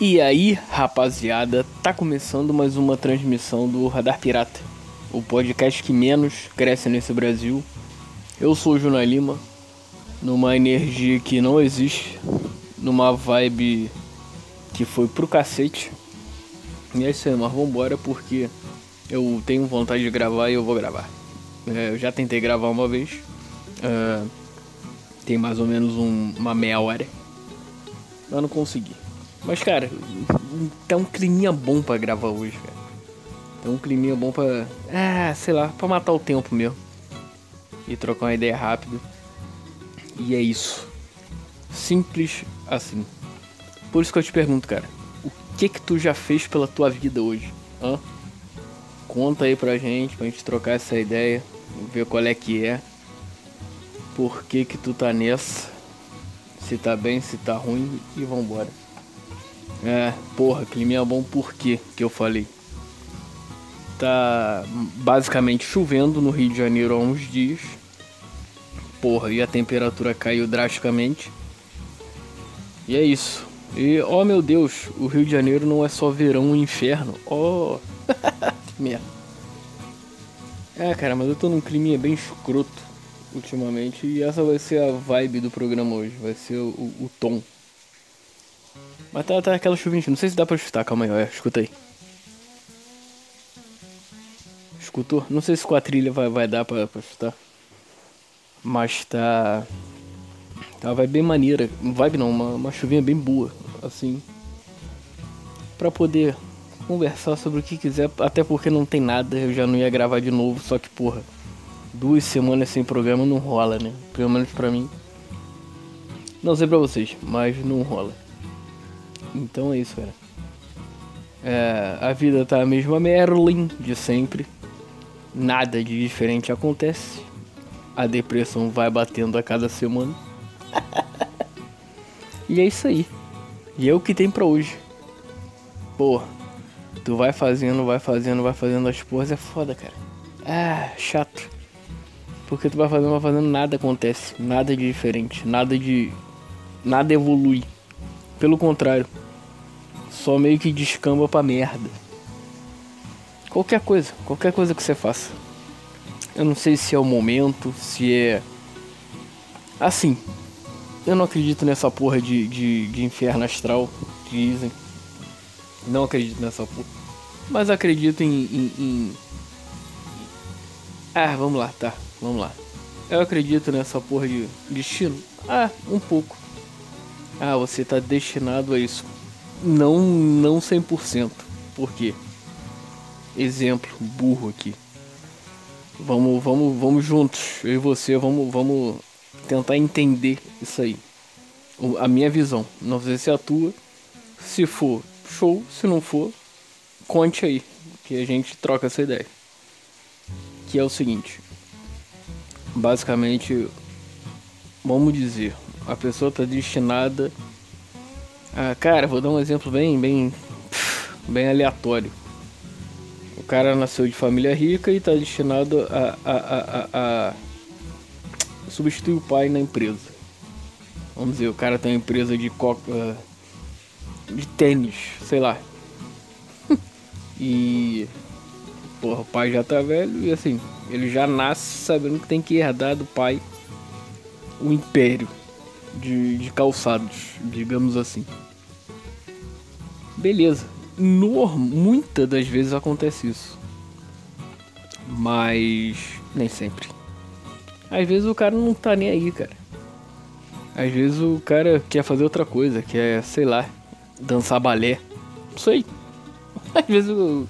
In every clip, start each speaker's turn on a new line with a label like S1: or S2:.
S1: E aí, rapaziada, tá começando mais uma transmissão do Radar Pirata, o podcast que menos cresce nesse Brasil. Eu sou o Juna Lima, numa energia que não existe, numa vibe que foi pro cacete. E é isso aí, mas vambora porque eu tenho vontade de gravar e eu vou gravar. É, eu já tentei gravar uma vez, é, tem mais ou menos um, uma meia hora, mas não consegui. Mas, cara, tá um climinha bom pra gravar hoje, cara. Tá um climinha bom pra. Ah, sei lá, pra matar o tempo mesmo. E trocar uma ideia rápida. E é isso. Simples assim. Por isso que eu te pergunto, cara. O que que tu já fez pela tua vida hoje? Hã? Conta aí pra gente, pra gente trocar essa ideia. Ver qual é que é. Por que que tu tá nessa? Se tá bem, se tá ruim. E vambora. É, porra, clima bom por quê que eu falei? Tá basicamente chovendo no Rio de Janeiro há uns dias. Porra, e a temperatura caiu drasticamente. E é isso. E, oh meu Deus, o Rio de Janeiro não é só verão e inferno. Oh, que merda. É, cara, mas eu tô num clima bem escroto ultimamente. E essa vai ser a vibe do programa hoje. Vai ser o, o tom. Mas tá, tá aquela chuvinha, não sei se dá pra chutar, calma aí, olha, escuta aí. Escutou? Não sei se com a trilha vai, vai dar pra, pra chutar. Mas tá. Tá, vai bem maneira. Vibe não, uma, uma chuvinha bem boa, assim. Pra poder conversar sobre o que quiser, até porque não tem nada, eu já não ia gravar de novo, só que porra, duas semanas sem programa não rola, né? Pelo menos pra mim. Não sei pra vocês, mas não rola. Então é isso, cara. É, a vida tá a mesma Merlin de sempre. Nada de diferente acontece. A depressão vai batendo a cada semana. e é isso aí. E é o que tem pra hoje. Pô, tu vai fazendo, vai fazendo, vai fazendo as porras, é foda, cara. Ah, chato. Porque tu vai fazendo, vai fazendo, nada acontece. Nada de diferente. Nada de. Nada evolui. Pelo contrário, só meio que descamba pra merda. Qualquer coisa, qualquer coisa que você faça. Eu não sei se é o momento, se é. Assim, eu não acredito nessa porra de, de, de inferno astral, dizem. Não acredito nessa porra. Mas acredito em, em, em. Ah, vamos lá, tá, vamos lá. Eu acredito nessa porra de destino? Ah, um pouco. Ah, você tá destinado a isso. Não, não 100%. Por quê? Exemplo, burro aqui. Vamos, vamos, vamos juntos. Eu e você, vamos, vamos tentar entender isso aí. A minha visão. Não sei se é a tua. Se for, show. Se não for, conte aí. Que a gente troca essa ideia. Que é o seguinte. Basicamente, vamos dizer, a pessoa está destinada a. Cara, vou dar um exemplo bem, bem, bem aleatório. O cara nasceu de família rica e está destinado a, a, a, a, substituir o pai na empresa. Vamos dizer, o cara tem uma empresa de coca, de tênis, sei lá. e porra, o pai já tá velho e assim, ele já nasce sabendo que tem que herdar do pai o império de, de calçados, digamos assim. Beleza. Muitas das vezes acontece isso. Mas nem sempre. Às vezes o cara não tá nem aí, cara. Às vezes o cara quer fazer outra coisa, quer, sei lá, dançar balé. Não sei. Às vezes o,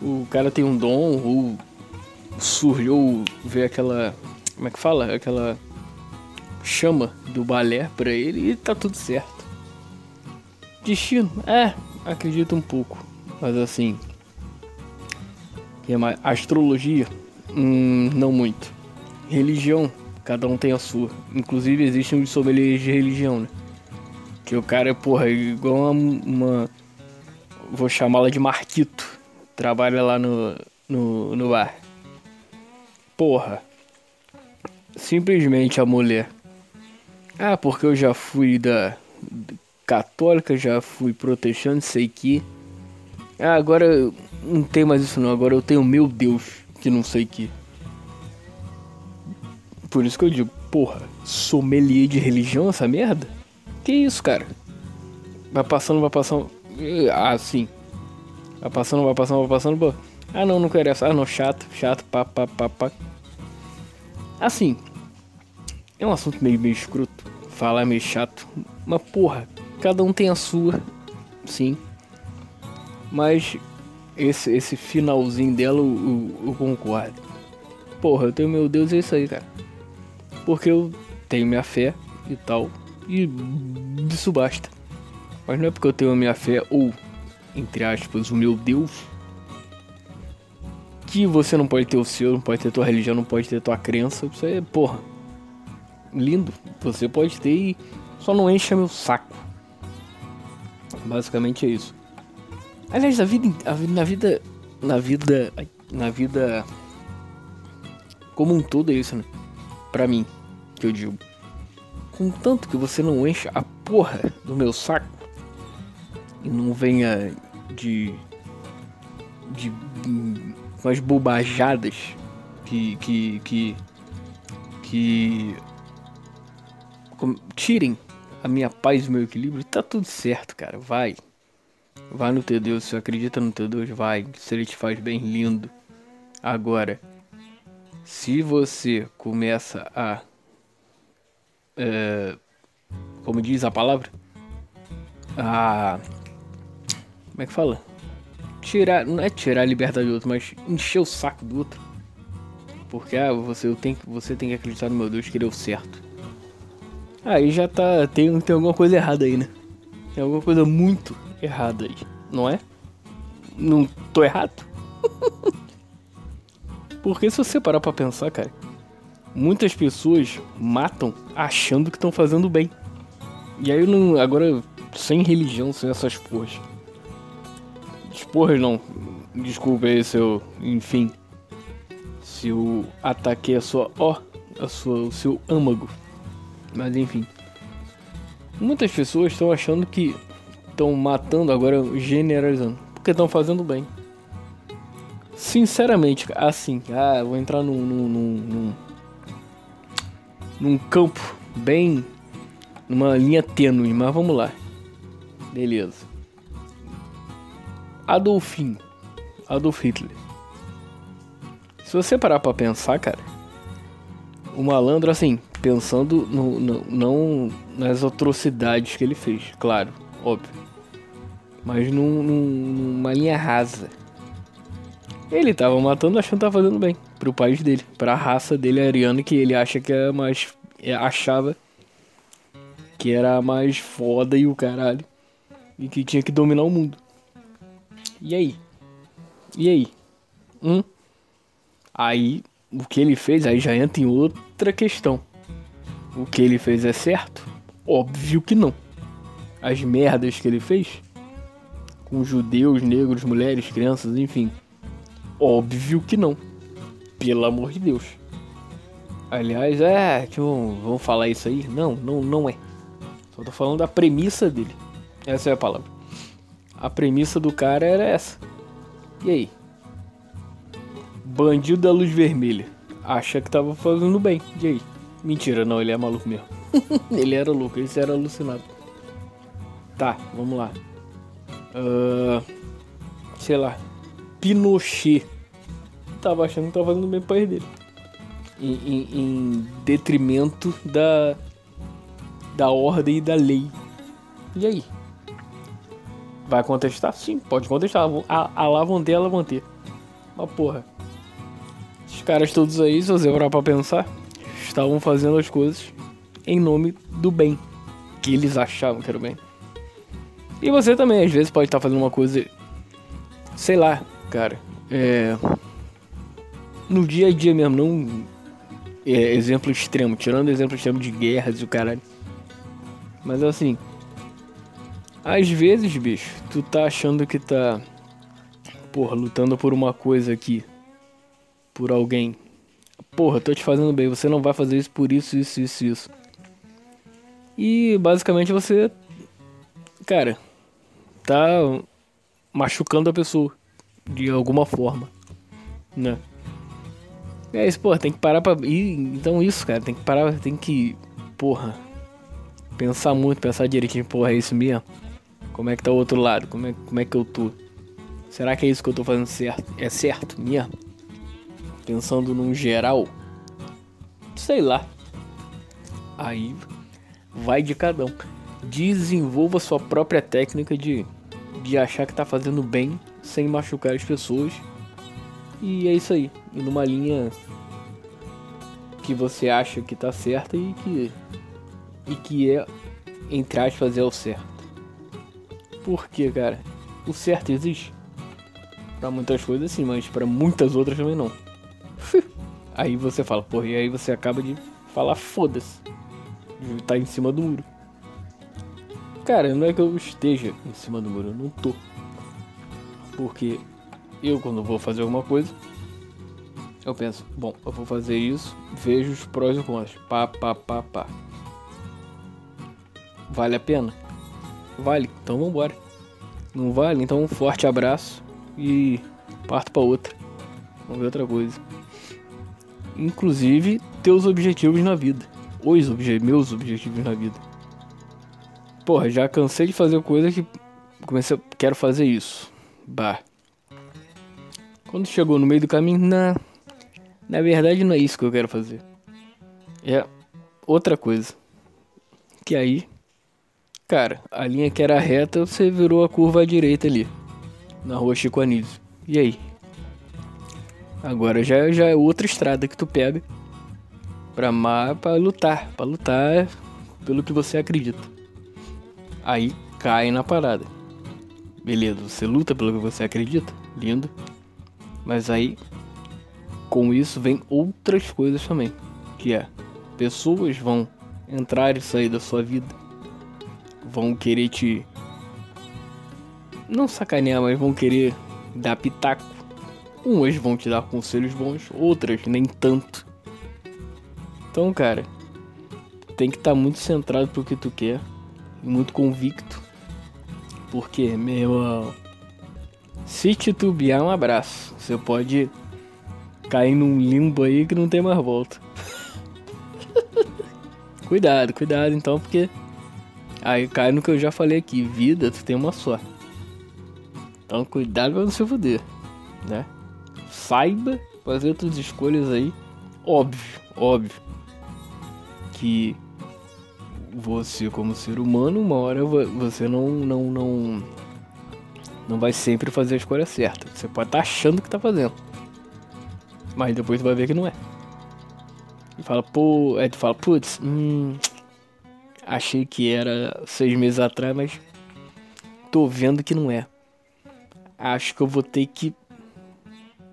S1: o cara tem um dom ou surgiu ver aquela. Como é que fala? Aquela chama do balé pra ele e tá tudo certo. Destino? É, acredito um pouco. Mas assim. Astrologia? Hum, não muito. Religião? Cada um tem a sua. Inclusive existe um sommelier de religião, né? Que o cara é, porra, igual uma. uma vou chamá-la de Marquito. Trabalha lá no, no, no bar. Porra. Simplesmente a mulher ah, porque eu já fui da. católica, já fui protestante, sei que. Ah, agora não tem mais isso não, agora eu tenho meu Deus, que não sei que. Por isso que eu digo, porra, sommelier de religião essa merda? Que isso, cara? Vai passando, vai passando. Ah, sim. Vai passando, vai passando, vai passando. Ah não, não quero essa. Ah não, chato, chato, pá, pá, pá, pá. Assim, é um assunto meio, meio escroto. Falar é meio chato. Mas porra, cada um tem a sua. Sim. Mas esse, esse finalzinho dela eu, eu, eu concordo. Porra, eu tenho meu Deus, é isso aí, cara. Porque eu tenho minha fé e tal. E isso basta. Mas não é porque eu tenho a minha fé ou, entre aspas, o meu Deus. Que você não pode ter o seu, não pode ter tua religião, não pode ter tua crença. Isso aí é, porra. Lindo. Você pode ter e só não encha meu saco. Basicamente é isso. Aliás, a vida, a, na vida. Na vida. Na vida. Como um todo é isso, né? Pra mim, que eu digo. Contanto que você não encha a porra do meu saco e não venha de. de. umas bobajadas que. que. que. que tirem a minha paz e o meu equilíbrio, tá tudo certo, cara. Vai. Vai no teu Deus, se acredita no teu Deus, vai. Se ele te faz bem, lindo. Agora, se você começa a. É, como diz a palavra? A. Como é que fala? Tirar. Não é tirar a liberdade do outro, mas encher o saco do outro. Porque ah, você, eu tenho, você tem que acreditar no meu Deus que deu certo. Aí já tá. Tem, tem alguma coisa errada aí, né? Tem alguma coisa muito errada aí, não é? Não tô errado? Porque se você parar pra pensar, cara, muitas pessoas matam achando que estão fazendo bem. E aí não. Agora, sem religião, sem essas porras. Porras não. Desculpa aí se eu. Enfim. Se eu ataquei a sua. Ó. A sua, o seu âmago. Mas enfim. Muitas pessoas estão achando que estão matando agora, generalizando, porque estão fazendo bem. Sinceramente, assim, ah, vou entrar num, num, num, num campo bem. numa linha tênue, mas vamos lá. Beleza. Adolfinho. Adolf Hitler. Se você parar pra pensar, cara, o malandro, assim, pensando no, no, não nas atrocidades que ele fez, claro, óbvio. Mas num, num, numa linha rasa. Ele tava matando achando que tava fazendo bem pro país dele, pra raça dele ariana que ele acha que é mais. É, achava que era mais foda e o caralho. E que tinha que dominar o mundo. E aí? E aí? Hum? Aí, o que ele fez aí já entra em outra questão. O que ele fez é certo? Óbvio que não. As merdas que ele fez com judeus, negros, mulheres, crianças, enfim. Óbvio que não. Pelo amor de Deus. Aliás, é, tipo, vamos falar isso aí? Não, não, não é. Só tô falando da premissa dele. Essa é a palavra. A premissa do cara era essa. E aí? Bandido da luz vermelha. Acha que tava fazendo bem. E aí? Mentira, não, ele é maluco mesmo. ele era louco, ele era alucinado. Tá, vamos lá. Uh, sei lá. Pinochet. Tava achando que tava fazendo bem pro país dele. Em, em, em, detrimento da, da ordem e da lei. E aí? Vai contestar? Sim, pode contestar. A, a lá vão ter, ela vão ter. Mas porra. Os caras todos aí, se você parar pra pensar estavam fazendo as coisas em nome do bem, que eles achavam que era o bem. E você também, às vezes, pode estar fazendo uma coisa, sei lá, cara, é. No dia a dia mesmo, não. É, exemplo extremo, tirando exemplo extremo de guerras e o caralho. Mas assim. Às vezes, bicho, tu tá achando que tá. Porra, lutando por uma coisa aqui. Por alguém porra, tô te fazendo bem, você não vai fazer isso por isso, isso, isso, isso. E basicamente você cara, tá machucando a pessoa de alguma forma, né? É isso, porra, tem que parar pra. então isso, cara, tem que parar, tem que. Porra. Pensar muito, pensar direitinho, porra, é isso mesmo? Como é que tá o outro lado? Como é, como é que eu tô? Será que é isso que eu tô fazendo certo? É certo mesmo? Pensando num geral? Sei lá. Aí vai de cada um. Desenvolva sua própria técnica de, de achar que tá fazendo bem sem machucar as pessoas. E é isso aí. E numa linha que você acha que tá certa e que e que é entre aspas é o certo. Por quê, cara? O certo existe para muitas coisas sim, mas para muitas outras também não. aí você fala, porra, e aí você acaba de falar foda-se. De estar em cima do muro. Cara, não é que eu esteja em cima do muro, eu não tô. Porque eu quando vou fazer alguma coisa, eu penso, bom, eu vou fazer isso, vejo os prós e contras. Pá, pá, pá, pá. Vale a pena? Vale, então vambora. Não vale? Então um forte abraço e parto para outra. Vamos ver outra coisa. Inclusive, teus objetivos na vida. Os obje meus objetivos na vida. Porra, já cansei de fazer coisa que comecei, quero fazer isso. Bah. Quando chegou no meio do caminho, na na verdade não é isso que eu quero fazer. É outra coisa. Que aí Cara, a linha que era reta, você virou a curva à direita ali. Na rua Chico Anísio. E aí? Agora já, já é outra estrada que tu pega pra, mar, pra lutar. Pra lutar pelo que você acredita. Aí cai na parada. Beleza, você luta pelo que você acredita. Lindo. Mas aí, com isso, vem outras coisas também. Que é, pessoas vão entrar e sair da sua vida vão querer te. Não sacanear, mas vão querer dar pitaco. Umas vão te dar conselhos bons, outras nem tanto. Então, cara, tem que estar tá muito centrado pro que tu quer, muito convicto. Porque, meu irmão, se titubear, um abraço. Você pode cair num limbo aí que não tem mais volta. cuidado, cuidado então, porque Aí cai no que eu já falei aqui, vida, tu tem uma só. Então cuidado pra não se fuder, né? Saiba fazer tuas escolhas aí. Óbvio, óbvio. Que você como ser humano, uma hora você não não não não vai sempre fazer a escolha certa. Você pode estar tá achando que tá fazendo. Mas depois tu vai ver que não é. E fala, pô, aí tu fala, putz, hum, Achei que era seis meses atrás, mas tô vendo que não é. Acho que eu vou ter que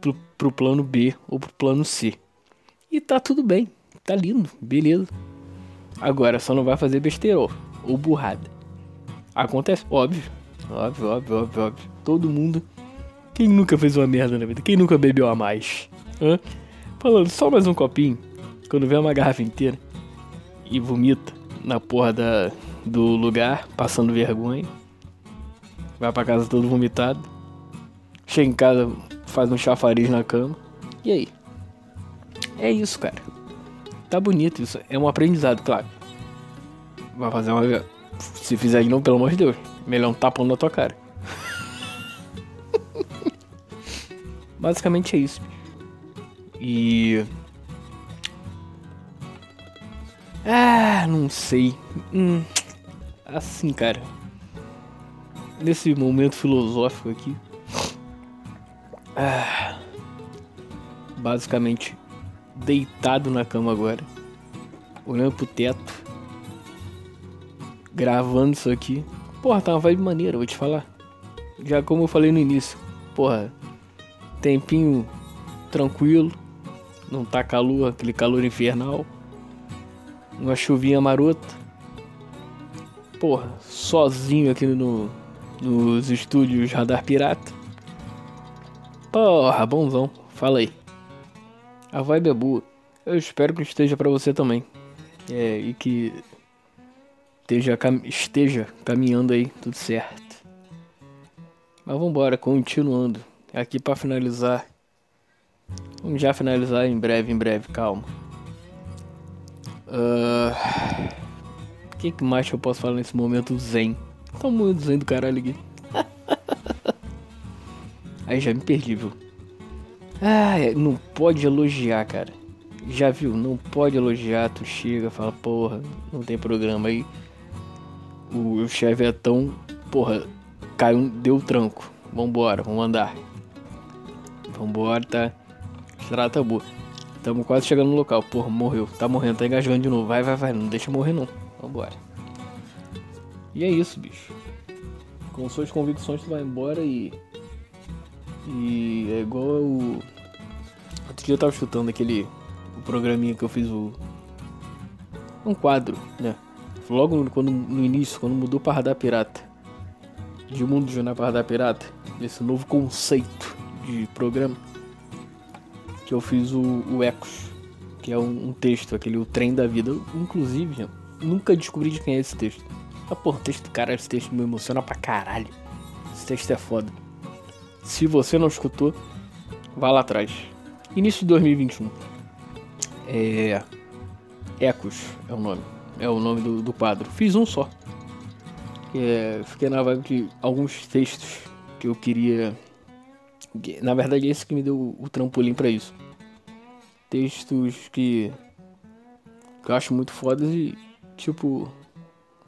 S1: pro, pro plano B ou pro plano C. E tá tudo bem, tá lindo, beleza. Agora só não vai fazer besteira ou burrada. Acontece, óbvio, óbvio, óbvio, óbvio, óbvio. Todo mundo. Quem nunca fez uma merda na vida? Quem nunca bebeu a mais? Hã? Falando só mais um copinho, quando vê uma garrafa inteira e vomita na porra da, do lugar, passando vergonha. Vai pra casa todo vomitado. Chega em casa, faz um chafariz na cama. E aí? É isso, cara. Tá bonito isso. É um aprendizado, claro. Vai fazer uma. Se fizer de novo, pelo amor de Deus. Melhor um tapão na tua cara. Basicamente é isso. E. Ah, não sei. Hum, assim, cara. Nesse momento filosófico aqui. Ah, basicamente, deitado na cama agora. Olhando pro teto. Gravando isso aqui. Porra, tá uma vibe maneira, vou te falar. Já como eu falei no início. Porra, tempinho tranquilo. Não tá calor, aquele calor infernal uma chuvinha marota. Porra, sozinho aqui no, nos estúdios Radar Pirata. Porra, bonzão. Fala aí. A vibe é boa. Eu espero que esteja para você também. É, e que esteja, cam esteja caminhando aí, tudo certo. Mas vambora, continuando. Aqui para finalizar. Vamos já finalizar em breve, em breve, calma. Uh, o que, que mais eu posso falar nesse momento zen? Tá muito zen do caralho aqui. Aí já me perdi, viu? Ah, não pode elogiar, cara. Já viu? Não pode elogiar, tu chega, fala, porra, não tem programa aí. O, chefe é tão. Porra, caiu, deu tranco. Vambora, vamos andar. Vambora, tá. Estrada tá boa. Tamo quase chegando no local. Porra, morreu. Tá morrendo, tá engasgando de novo. Vai, vai, vai. Não deixa morrer não. Vambora. E é isso, bicho. Com suas convicções tu vai embora e. E é igual o. Outro dia eu tava escutando aquele. O programinha que eu fiz o. Um quadro, né? Logo quando, no início, quando mudou para Radar Pirata. De Mundo Jornal para Radar Pirata. Esse novo conceito de programa. Que eu fiz o, o Ecos. Que é um, um texto, aquele o trem da vida. Eu, inclusive, nunca descobri de quem é esse texto. Ah, porra, texto cara, esse texto me emociona pra caralho. Esse texto é foda. Se você não escutou, vá lá atrás. Início de 2021. É. Ecos é o nome. É o nome do, do quadro. Fiz um só. É, fiquei na vibe de alguns textos que eu queria. Na verdade, esse que me deu o trampolim para isso. Textos que. que eu acho muito fodas e, tipo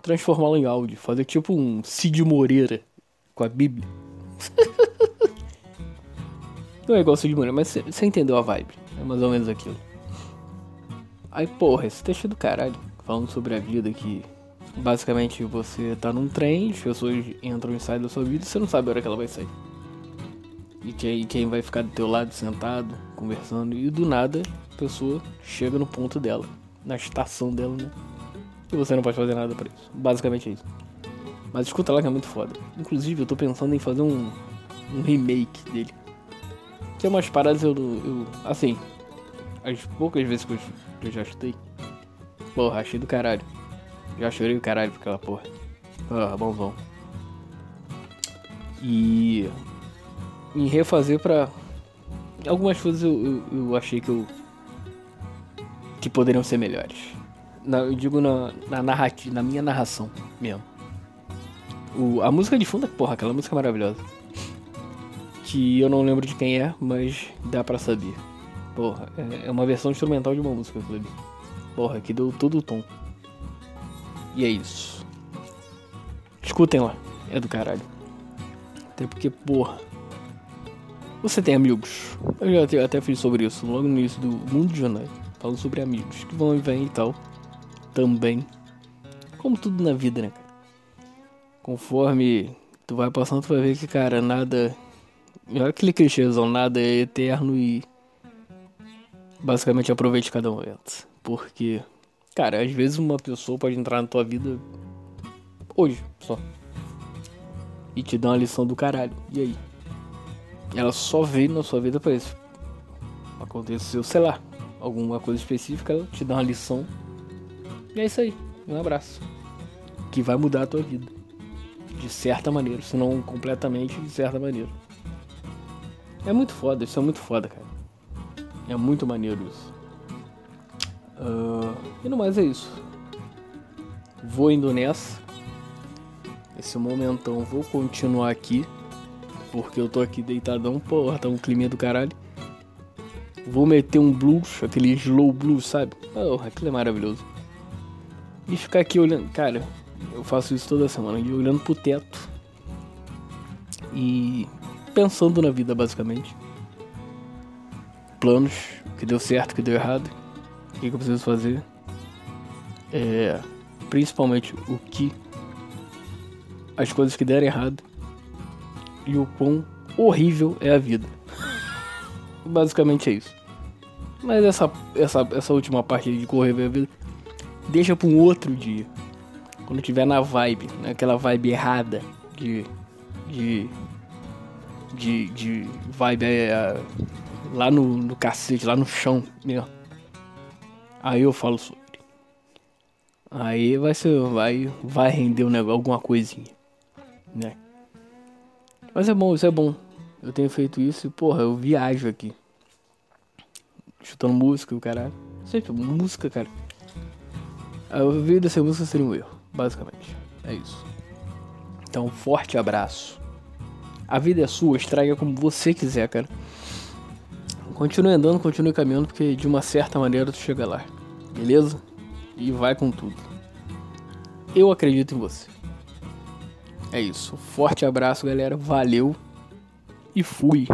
S1: transformá-lo em áudio, fazer tipo um Cid Moreira com a Bíblia. Não é igual Cid Moreira, mas você entendeu a vibe. É mais ou menos aquilo. Aí, porra, esse texto é do caralho. Falando sobre a vida que basicamente você tá num trem, as pessoas entram e saem da sua vida e você não sabe a hora que ela vai sair. E quem, quem vai ficar do teu lado sentado, conversando, e do nada a pessoa chega no ponto dela, na estação dela, né? e você não pode fazer nada para isso. Basicamente é isso. Mas escuta lá que é muito foda. Inclusive eu tô pensando em fazer um, um remake dele. Tem umas paradas eu, eu. Assim. As poucas vezes que eu, eu já chutei. Porra, achei do caralho. Já chorei o caralho por aquela porra. Ah, bonzão. E. Em refazer pra. Algumas coisas eu, eu, eu achei que eu. que poderiam ser melhores. Na, eu digo na, na narrativa, na minha narração mesmo. O, a música de fundo, porra, aquela música maravilhosa. Que eu não lembro de quem é, mas dá pra saber. Porra, é, é uma versão instrumental de uma música ali. Porra, que deu todo o tom. E é isso. Escutem lá, é do caralho. Até porque, porra. Você tem amigos. Eu já até, fiz sobre isso logo no início do Mundo de Jornais. Falando sobre amigos que vão e vêm e tal também. Como tudo na vida, né? Conforme tu vai passando, tu vai ver que, cara, nada. Olha aquele clichêzão, nada é eterno e. Basicamente aproveite cada momento. Porque, cara, às vezes uma pessoa pode entrar na tua vida hoje só. E te dar uma lição do caralho. E aí? Ela só veio na sua vida pra isso. Aconteceu, sei lá, alguma coisa específica, ela te dá uma lição e é isso aí. Um abraço. Que vai mudar a tua vida. De certa maneira. Se não completamente, de certa maneira. É muito foda, isso é muito foda, cara. É muito maneiro isso. Uh, e no mais é isso. Vou indo nessa. Esse momentão vou continuar aqui. Porque eu tô aqui deitadão, porra, tá um clima do caralho. Vou meter um blues, aquele slow blues, sabe? Porra, aquilo é maravilhoso. E ficar aqui olhando. Cara, eu faço isso toda semana. E olhando pro teto. E pensando na vida, basicamente. Planos, o que deu certo, o que deu errado. O que, eu preciso fazer. É, principalmente o que. As coisas que deram errado. E o quão horrível é a vida. basicamente é isso. Mas essa, essa, essa última parte de correr a vida deixa para um outro dia. Quando tiver na vibe, naquela vibe errada de. de. De, de vibe é, lá no, no cacete, lá no chão mesmo. Aí eu falo sobre. Aí vai ser. Vai, vai render um negócio, alguma coisinha. Né? Mas é bom, isso é bom. Eu tenho feito isso e, porra, eu viajo aqui. Chutando música, o caralho. Sempre música, cara. A vida dessa música seria um erro, basicamente. É isso. Então, forte abraço. A vida é sua, estraga como você quiser, cara. Continue andando, continue caminhando, porque de uma certa maneira tu chega lá. Beleza? E vai com tudo. Eu acredito em você. É isso. Forte abraço, galera. Valeu. E fui.